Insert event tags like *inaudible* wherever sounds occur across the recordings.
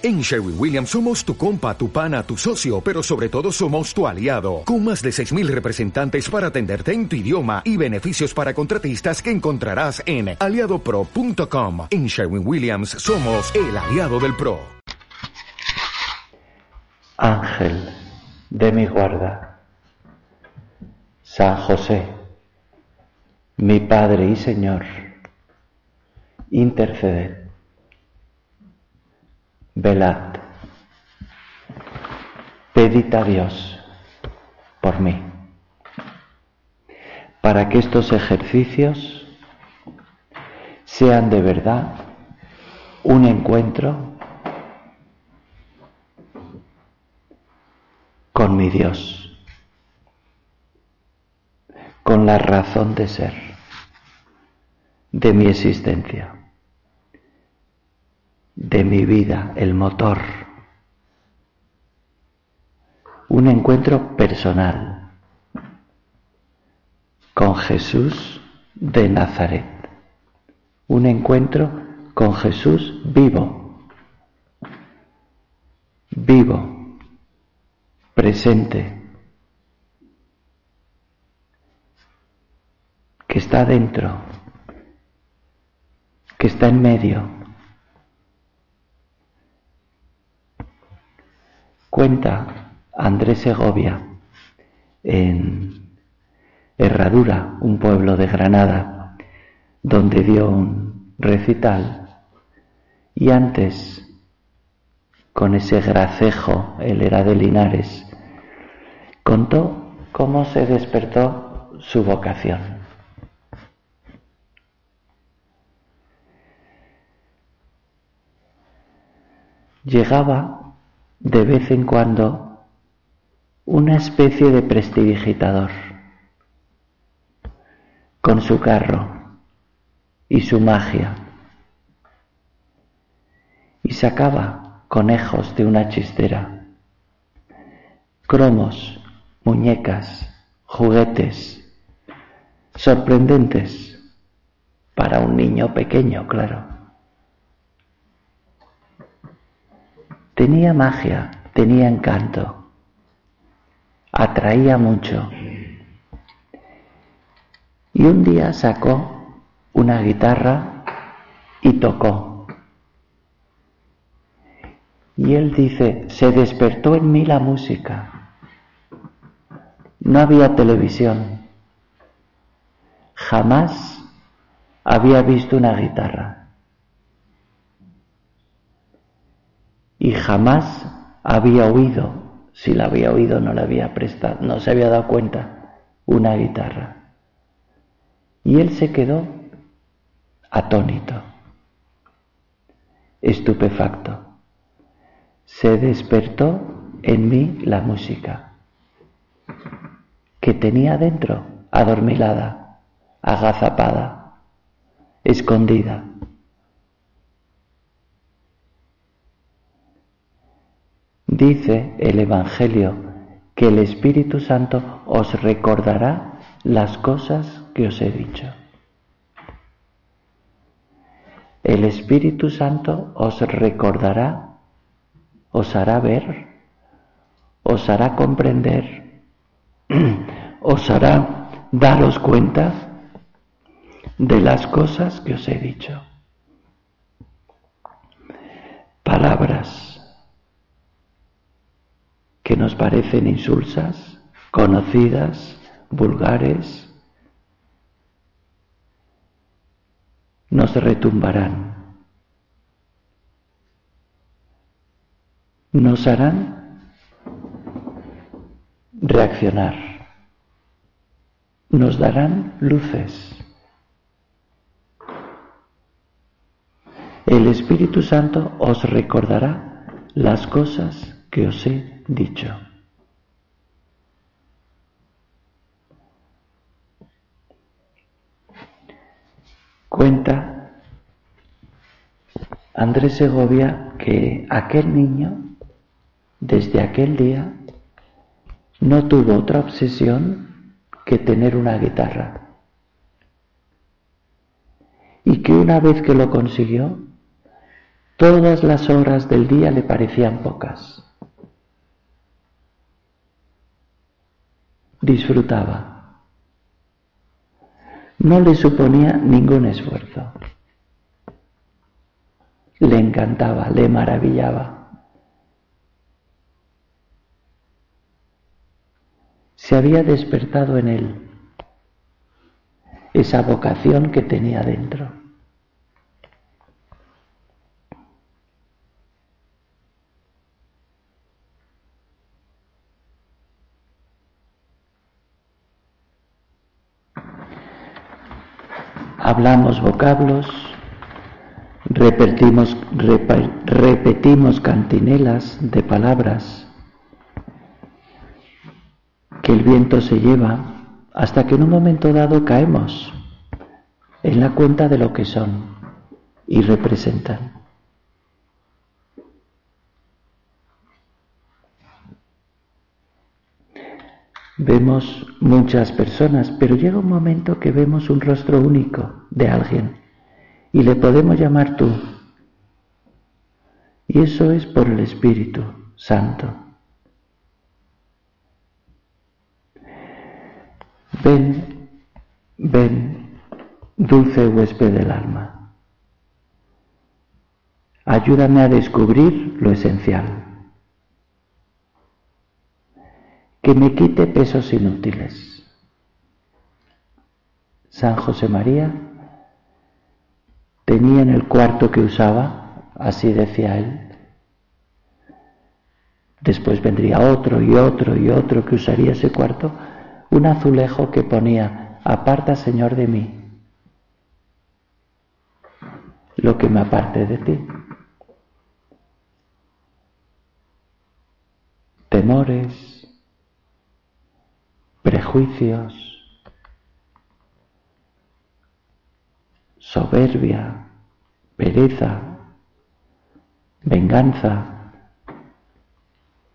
En Sherwin Williams somos tu compa, tu pana, tu socio, pero sobre todo somos tu aliado, con más de 6.000 representantes para atenderte en tu idioma y beneficios para contratistas que encontrarás en aliadopro.com. En Sherwin Williams somos el aliado del PRO. Ángel de mi guarda, San José, mi Padre y Señor, interceded velad, pedid a Dios por mí, para que estos ejercicios sean de verdad un encuentro con mi Dios, con la razón de ser de mi existencia de mi vida, el motor. Un encuentro personal con Jesús de Nazaret. Un encuentro con Jesús vivo, vivo, presente, que está dentro, que está en medio Cuenta Andrés Segovia en Herradura, un pueblo de Granada, donde dio un recital y antes, con ese gracejo, él era de Linares, contó cómo se despertó su vocación. Llegaba de vez en cuando una especie de prestidigitador con su carro y su magia y sacaba conejos de una chistera, cromos, muñecas, juguetes, sorprendentes para un niño pequeño, claro. Tenía magia, tenía encanto, atraía mucho. Y un día sacó una guitarra y tocó. Y él dice, se despertó en mí la música. No había televisión. Jamás había visto una guitarra. Y jamás había oído, si la había oído no la había prestado, no se había dado cuenta, una guitarra. Y él se quedó atónito, estupefacto. Se despertó en mí la música que tenía dentro, adormilada, agazapada, escondida. Dice el Evangelio que el Espíritu Santo os recordará las cosas que os he dicho. El Espíritu Santo os recordará, os hará ver, os hará comprender, *clears throat* os hará daros cuenta de las cosas que os he dicho. Palabras que nos parecen insulsas, conocidas, vulgares, nos retumbarán, nos harán reaccionar, nos darán luces. El Espíritu Santo os recordará las cosas que os he dicho. Cuenta Andrés Segovia que aquel niño, desde aquel día, no tuvo otra obsesión que tener una guitarra. Y que una vez que lo consiguió, Todas las horas del día le parecían pocas. Disfrutaba. No le suponía ningún esfuerzo. Le encantaba, le maravillaba. Se había despertado en él esa vocación que tenía dentro. Hablamos vocablos, repetimos, repetimos cantinelas de palabras que el viento se lleva hasta que en un momento dado caemos en la cuenta de lo que son y representan. Vemos muchas personas, pero llega un momento que vemos un rostro único de alguien y le podemos llamar tú. Y eso es por el Espíritu Santo. Ven, ven, dulce huésped del alma. Ayúdame a descubrir lo esencial. Que me quite pesos inútiles. San José María tenía en el cuarto que usaba, así decía él, después vendría otro y otro y otro que usaría ese cuarto, un azulejo que ponía, aparta Señor de mí lo que me aparte de ti. Temores, prejuicios, soberbia, pereza, venganza,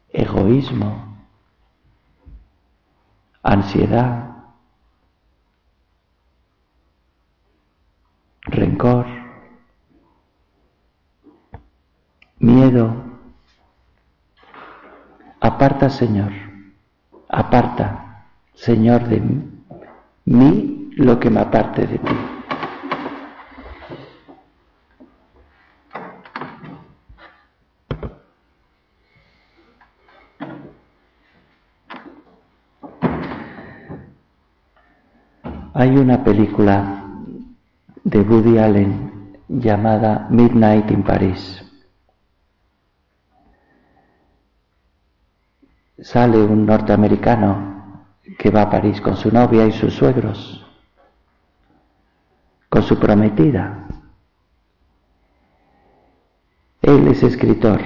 egoísmo, ansiedad, rencor, miedo. Aparta, Señor, aparta Señor de mí, lo que me aparte de ti. Hay una película de Woody Allen llamada Midnight in Paris. Sale un norteamericano que va a París con su novia y sus suegros, con su prometida. Él es escritor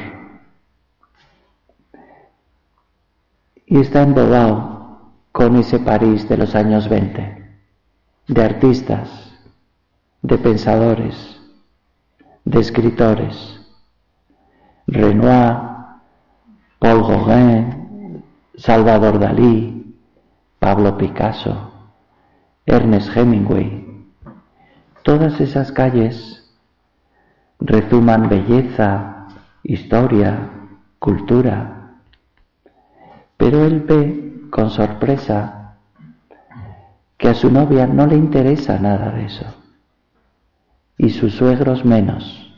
y está embobado con ese París de los años 20, de artistas, de pensadores, de escritores. Renoir, Paul Gauguin, Salvador Dalí, Pablo Picasso, Ernest Hemingway. Todas esas calles rezuman belleza, historia, cultura. Pero él ve con sorpresa que a su novia no le interesa nada de eso y sus suegros menos.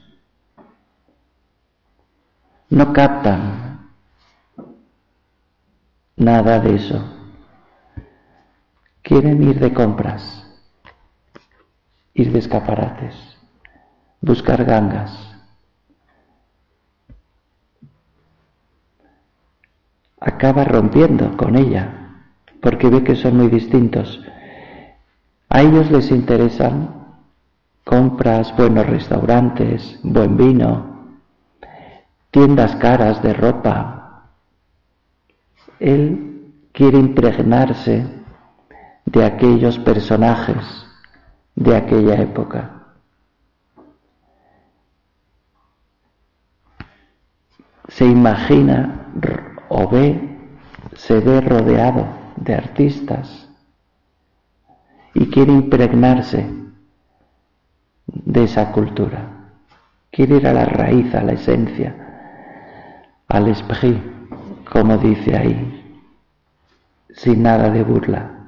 No captan nada de eso. Quieren ir de compras, ir de escaparates, buscar gangas. Acaba rompiendo con ella porque ve que son muy distintos. A ellos les interesan compras, buenos restaurantes, buen vino, tiendas caras de ropa. Él quiere impregnarse de aquellos personajes de aquella época. Se imagina o ve, se ve rodeado de artistas y quiere impregnarse de esa cultura. quiere ir a la raíz, a la esencia, al esprit, como dice ahí, sin nada de burla,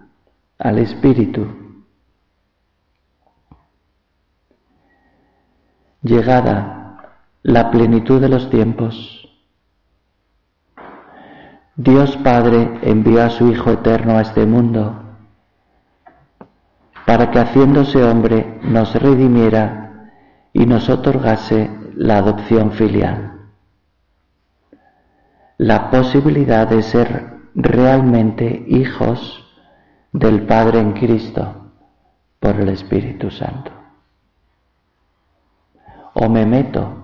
al espíritu. Llegada la plenitud de los tiempos, Dios Padre envió a su Hijo Eterno a este mundo para que haciéndose hombre nos redimiera y nos otorgase la adopción filial, la posibilidad de ser realmente hijos del Padre en Cristo por el Espíritu Santo. O me meto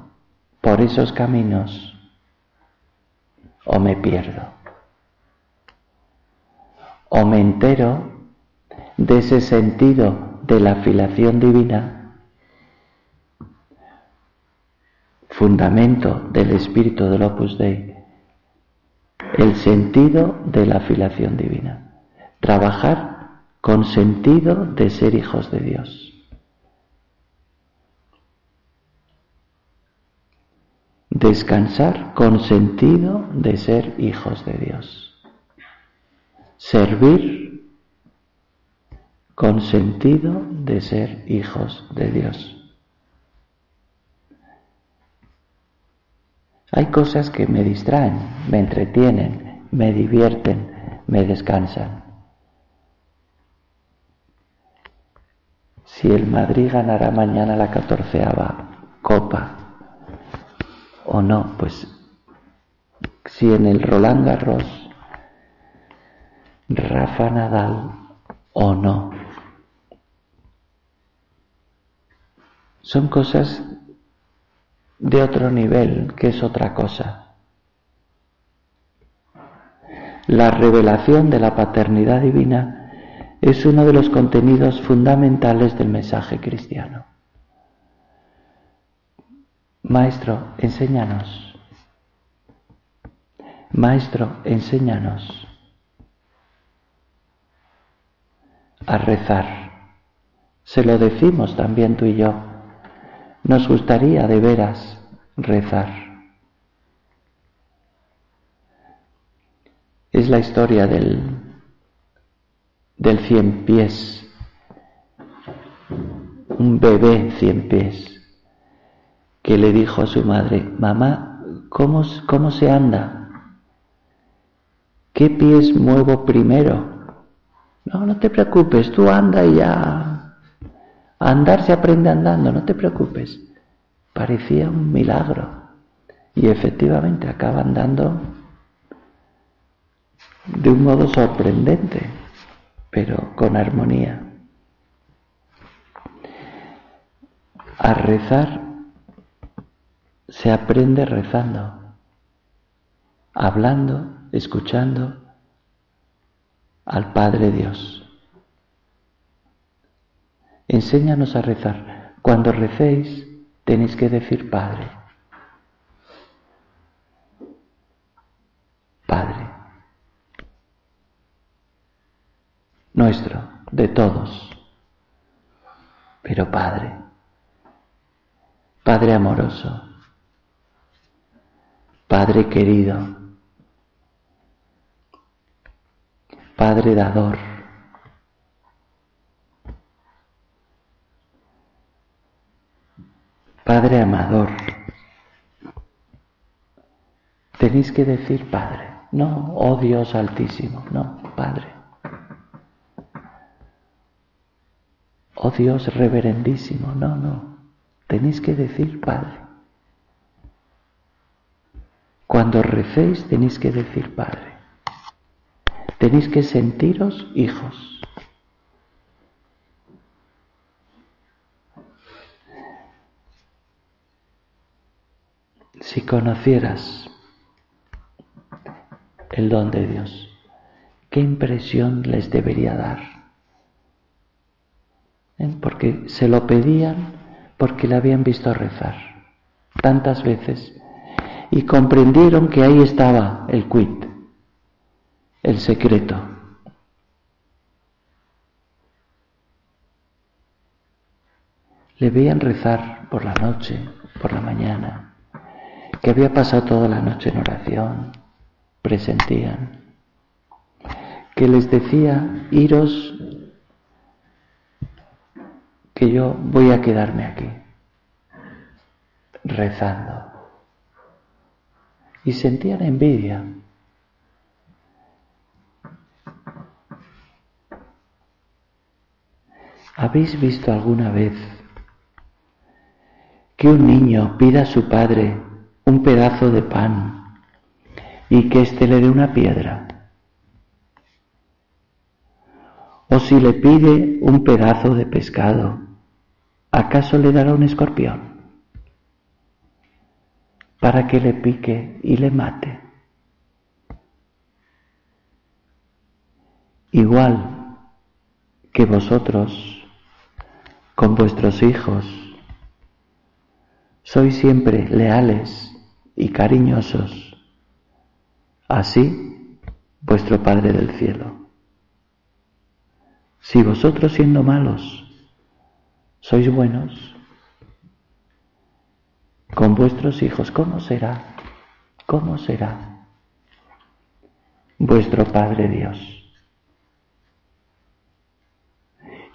por esos caminos o me pierdo o me entero de ese sentido de la filiación divina, fundamento del espíritu del Opus Dei, el sentido de la filiación divina, trabajar con sentido de ser hijos de Dios. Descansar con sentido de ser hijos de Dios servir con sentido de ser hijos de Dios. Hay cosas que me distraen, me entretienen, me divierten, me descansan. Si el Madrid ganará mañana la catorceava copa o no, pues si en el Roland Garros Rafa Nadal o no. Son cosas de otro nivel, que es otra cosa. La revelación de la paternidad divina es uno de los contenidos fundamentales del mensaje cristiano. Maestro, enséñanos. Maestro, enséñanos. a rezar. Se lo decimos también tú y yo. Nos gustaría de veras rezar. Es la historia del, del cien pies, un bebé cien pies, que le dijo a su madre, mamá, ¿cómo, cómo se anda? ¿Qué pies muevo primero? No, no te preocupes, tú anda y ya. Andar se aprende andando, no te preocupes. Parecía un milagro. Y efectivamente acaba andando de un modo sorprendente, pero con armonía. A rezar se aprende rezando, hablando, escuchando al Padre Dios. Enséñanos a rezar. Cuando recéis tenéis que decir Padre. Padre. Nuestro, de todos. Pero Padre. Padre amoroso. Padre querido. Padre dador. Padre amador. Tenéis que decir Padre, no, oh Dios altísimo, no, Padre. Oh Dios reverendísimo, no, no, tenéis que decir Padre. Cuando recéis tenéis que decir Padre. Tenéis que sentiros hijos. Si conocieras el don de Dios, ¿qué impresión les debería dar? ¿Eh? Porque se lo pedían porque le habían visto rezar tantas veces y comprendieron que ahí estaba el quid el secreto. Le veían rezar por la noche, por la mañana, que había pasado toda la noche en oración, presentían, que les decía, iros, que yo voy a quedarme aquí, rezando. Y sentían envidia. ¿Habéis visto alguna vez que un niño pida a su padre un pedazo de pan y que éste le dé una piedra? O si le pide un pedazo de pescado, ¿acaso le dará un escorpión? Para que le pique y le mate. Igual que vosotros con vuestros hijos sois siempre leales y cariñosos, así vuestro Padre del cielo. Si vosotros siendo malos sois buenos, con vuestros hijos, ¿cómo será? ¿Cómo será vuestro Padre Dios?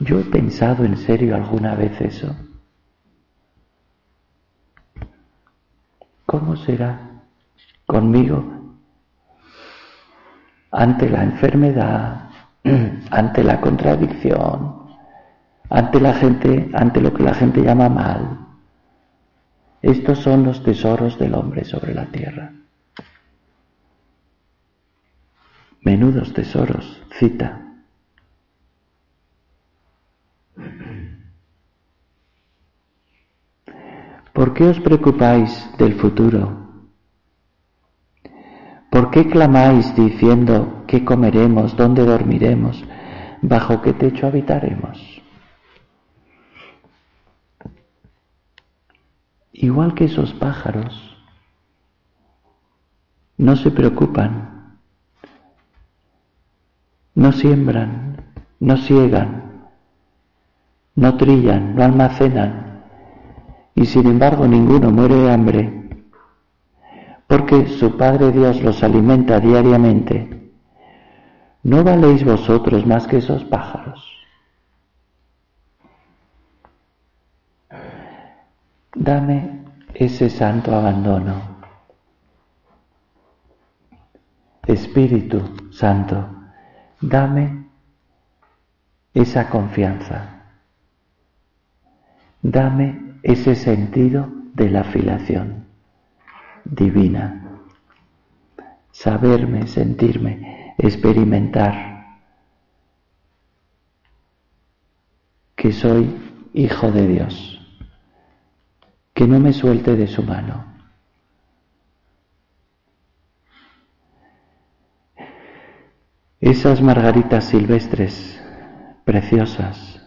Yo he pensado en serio alguna vez eso. ¿Cómo será conmigo ante la enfermedad, *clears throat* ante la contradicción, ante la gente, ante lo que la gente llama mal? Estos son los tesoros del hombre sobre la tierra. Menudos tesoros, cita. ¿Por qué os preocupáis del futuro? ¿Por qué clamáis diciendo qué comeremos, dónde dormiremos, bajo qué techo habitaremos? Igual que esos pájaros, no se preocupan, no siembran, no ciegan, no trillan, no almacenan, y sin embargo ninguno muere de hambre, porque su Padre Dios los alimenta diariamente. ¿No valéis vosotros más que esos pájaros? Dame ese santo abandono. Espíritu Santo, dame esa confianza. Dame ese sentido de la filación divina. Saberme, sentirme, experimentar que soy hijo de Dios que no me suelte de su mano. Esas margaritas silvestres, preciosas,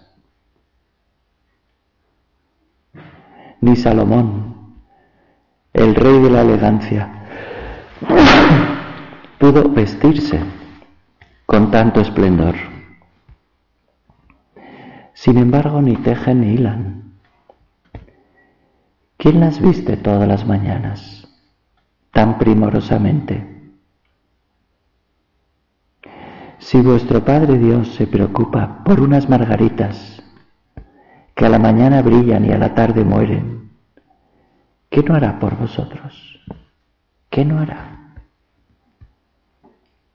ni Salomón, el rey de la elegancia, pudo vestirse con tanto esplendor. Sin embargo, ni tejen ni hilan ¿Quién las viste todas las mañanas tan primorosamente? Si vuestro Padre Dios se preocupa por unas margaritas que a la mañana brillan y a la tarde mueren, ¿qué no hará por vosotros? ¿Qué no hará?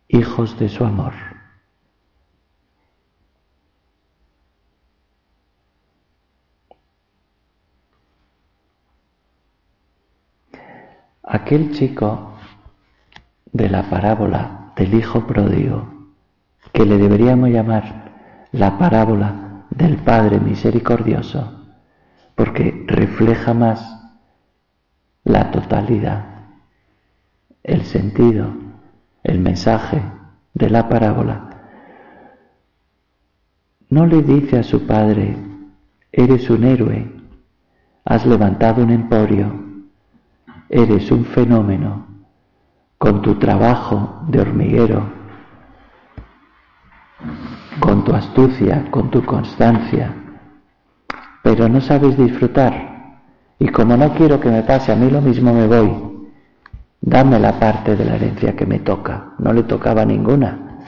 Hijos de su amor. Aquel chico de la parábola del hijo pródigo, que le deberíamos llamar la parábola del Padre misericordioso, porque refleja más la totalidad, el sentido, el mensaje de la parábola. No le dice a su padre, eres un héroe, has levantado un emporio, eres un fenómeno con tu trabajo de hormiguero, con tu astucia, con tu constancia, pero no sabes disfrutar Y como no quiero que me pase a mí lo mismo, me voy. Dame la parte de la herencia que me toca. No le tocaba ninguna.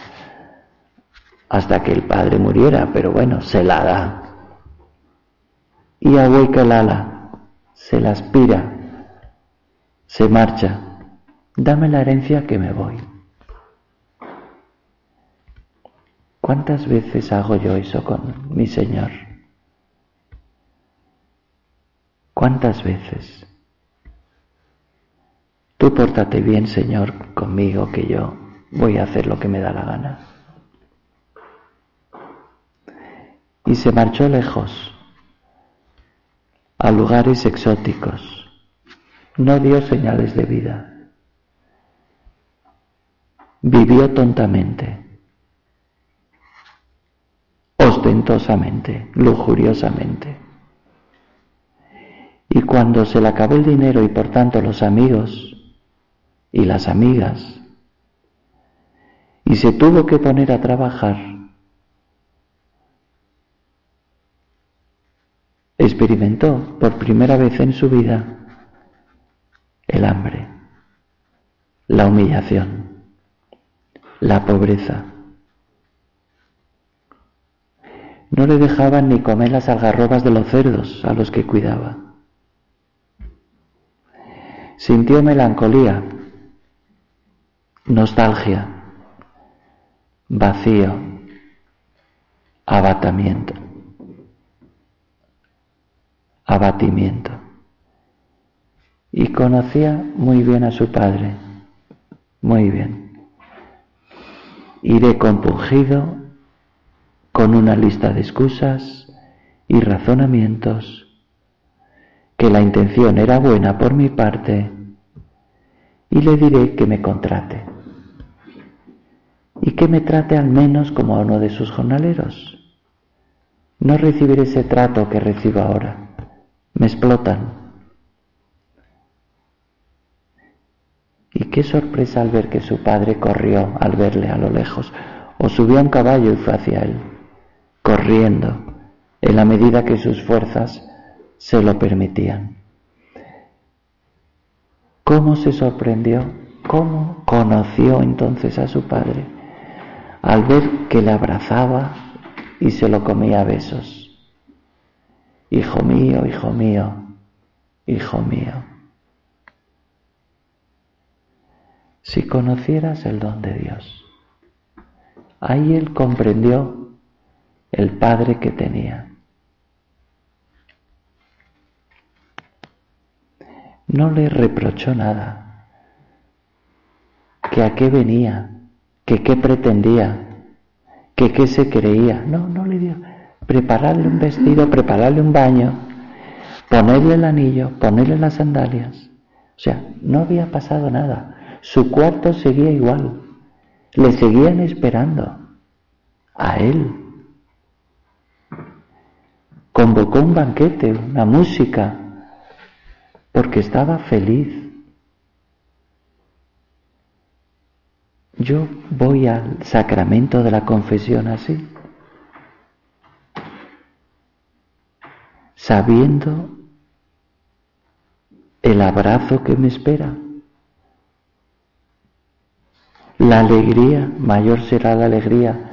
Hasta que el padre muriera, pero bueno, se la da. Y a Lala se la aspira, se marcha. Dame la herencia que me voy. ¿Cuántas veces hago yo eso con mi Señor? ¿Cuántas veces? Tú pórtate bien, Señor, conmigo, que yo voy a hacer lo que me da la gana. Y se marchó lejos, a lugares exóticos. No dio señales de vida. Vivió tontamente, ostentosamente, lujuriosamente. Y cuando se le acabó el dinero y por tanto los amigos y las amigas, y se tuvo que poner a trabajar, experimentó por primera vez en su vida el hambre, la humillación, la pobreza. No le dejaban ni comer las algarrobas de los cerdos a los que cuidaba. Sintió melancolía, nostalgia, vacío, abatamiento, abatimiento. Y conocía muy bien a su padre, muy bien. Iré compungido con una lista de excusas y razonamientos que la intención era buena por mi parte y le diré que me contrate y que me trate al menos como a uno de sus jornaleros. No recibiré ese trato que recibo ahora. Me explotan. Y qué sorpresa al ver que su padre corrió al verle a lo lejos, o subió a un caballo y fue hacia él, corriendo, en la medida que sus fuerzas se lo permitían. ¿Cómo se sorprendió? ¿Cómo conoció entonces a su padre? Al ver que le abrazaba y se lo comía a besos. Hijo mío, hijo mío, hijo mío. Si conocieras el don de Dios, ahí él comprendió el padre que tenía. no le reprochó nada, que a qué venía, que qué pretendía, que qué se creía. No, no le dio. Prepararle un vestido, prepararle un baño, ponerle el anillo, ponerle las sandalias. O sea, no había pasado nada. Su cuarto seguía igual. Le seguían esperando. A él. Convocó un banquete, una música, porque estaba feliz. Yo voy al sacramento de la confesión así, sabiendo el abrazo que me espera. La alegría, mayor será la alegría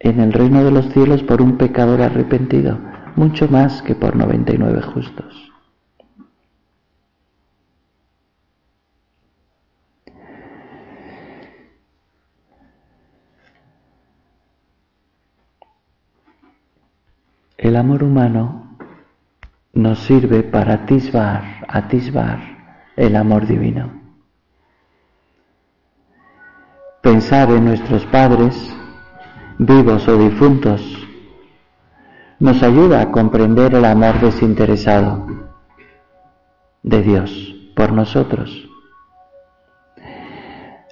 en el reino de los cielos por un pecador arrepentido, mucho más que por 99 justos. El amor humano nos sirve para atisbar, atisbar el amor divino. Pensar en nuestros padres, vivos o difuntos, nos ayuda a comprender el amor desinteresado de Dios por nosotros.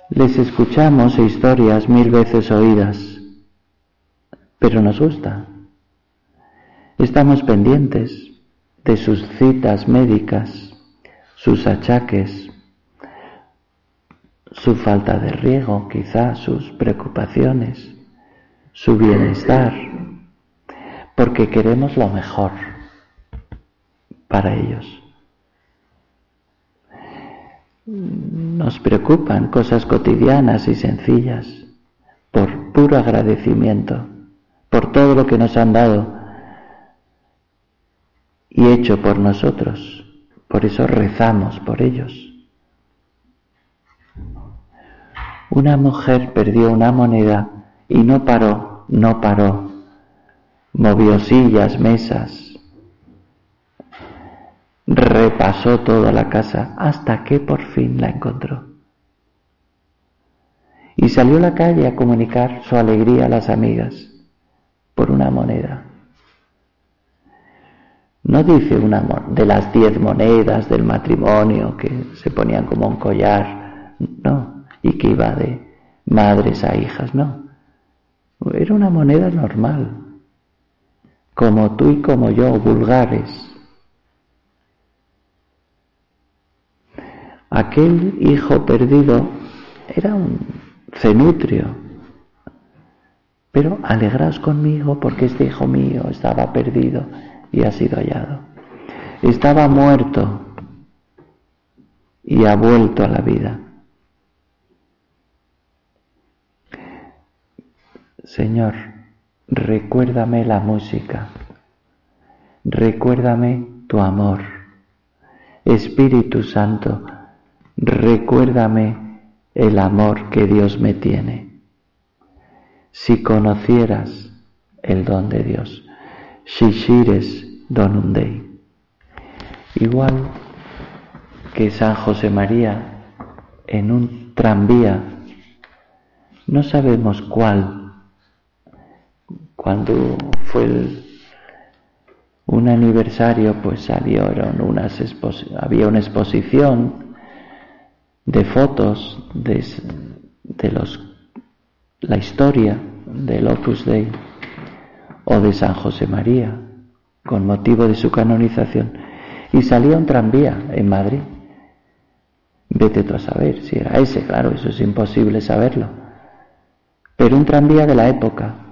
Les escuchamos historias mil veces oídas, pero nos gusta. Estamos pendientes de sus citas médicas, sus achaques, su falta de riego, quizá sus preocupaciones, su bienestar, porque queremos lo mejor para ellos. Nos preocupan cosas cotidianas y sencillas por puro agradecimiento, por todo lo que nos han dado y hecho por nosotros. Por eso rezamos por ellos. Una mujer perdió una moneda y no paró, no paró. Movió sillas, mesas, repasó toda la casa hasta que por fin la encontró. Y salió a la calle a comunicar su alegría a las amigas por una moneda. No dice una de las diez monedas del matrimonio que se ponían como un collar, no, y que iba de madres a hijas, no. Era una moneda normal, como tú y como yo, vulgares. Aquel hijo perdido era un cenutrio, pero alegraos conmigo porque este hijo mío estaba perdido y ha sido hallado. Estaba muerto y ha vuelto a la vida. Señor, recuérdame la música, recuérdame tu amor. Espíritu Santo, recuérdame el amor que Dios me tiene. Si conocieras el don de Dios, Shishires Donum Dei. Igual que San José María en un tranvía, no sabemos cuál, cuando fue un aniversario, pues salieron unas había una exposición de fotos de, de los, la historia del Opus Dei o de San José María con motivo de su canonización y salía un tranvía en Madrid. Vete tú a saber si era ese, claro, eso es imposible saberlo. Pero un tranvía de la época.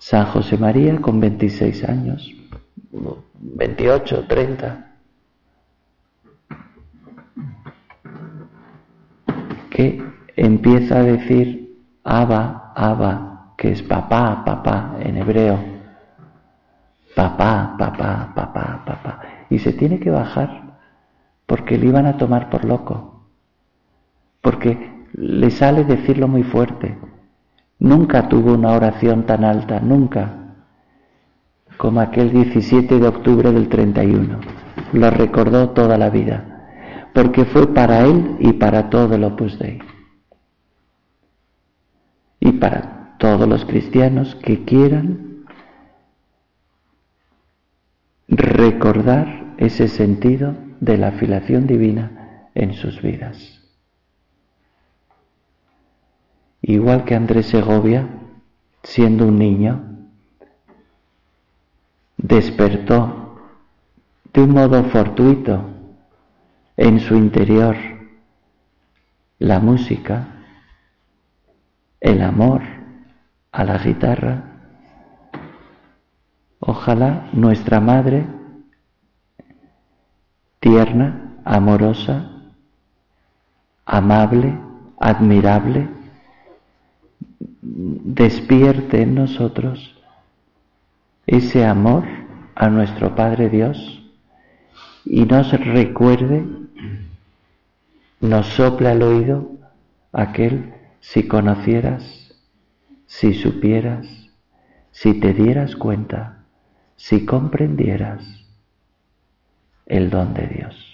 San José María con 26 años, 28, 30. que empieza a decir Abba, Abba, que es papá, papá en hebreo. Papá, papá, papá, papá. Y se tiene que bajar porque le iban a tomar por loco. Porque le sale decirlo muy fuerte. Nunca tuvo una oración tan alta, nunca, como aquel 17 de octubre del 31. Lo recordó toda la vida porque fue para él y para todo el Opus Dei. Y para todos los cristianos que quieran recordar ese sentido de la afiliación divina en sus vidas. Igual que Andrés Segovia, siendo un niño, despertó de un modo fortuito en su interior la música, el amor a la guitarra. Ojalá nuestra madre, tierna, amorosa, amable, admirable, despierte en nosotros ese amor a nuestro Padre Dios y nos recuerde nos sopla al oído aquel si conocieras, si supieras, si te dieras cuenta, si comprendieras el don de Dios.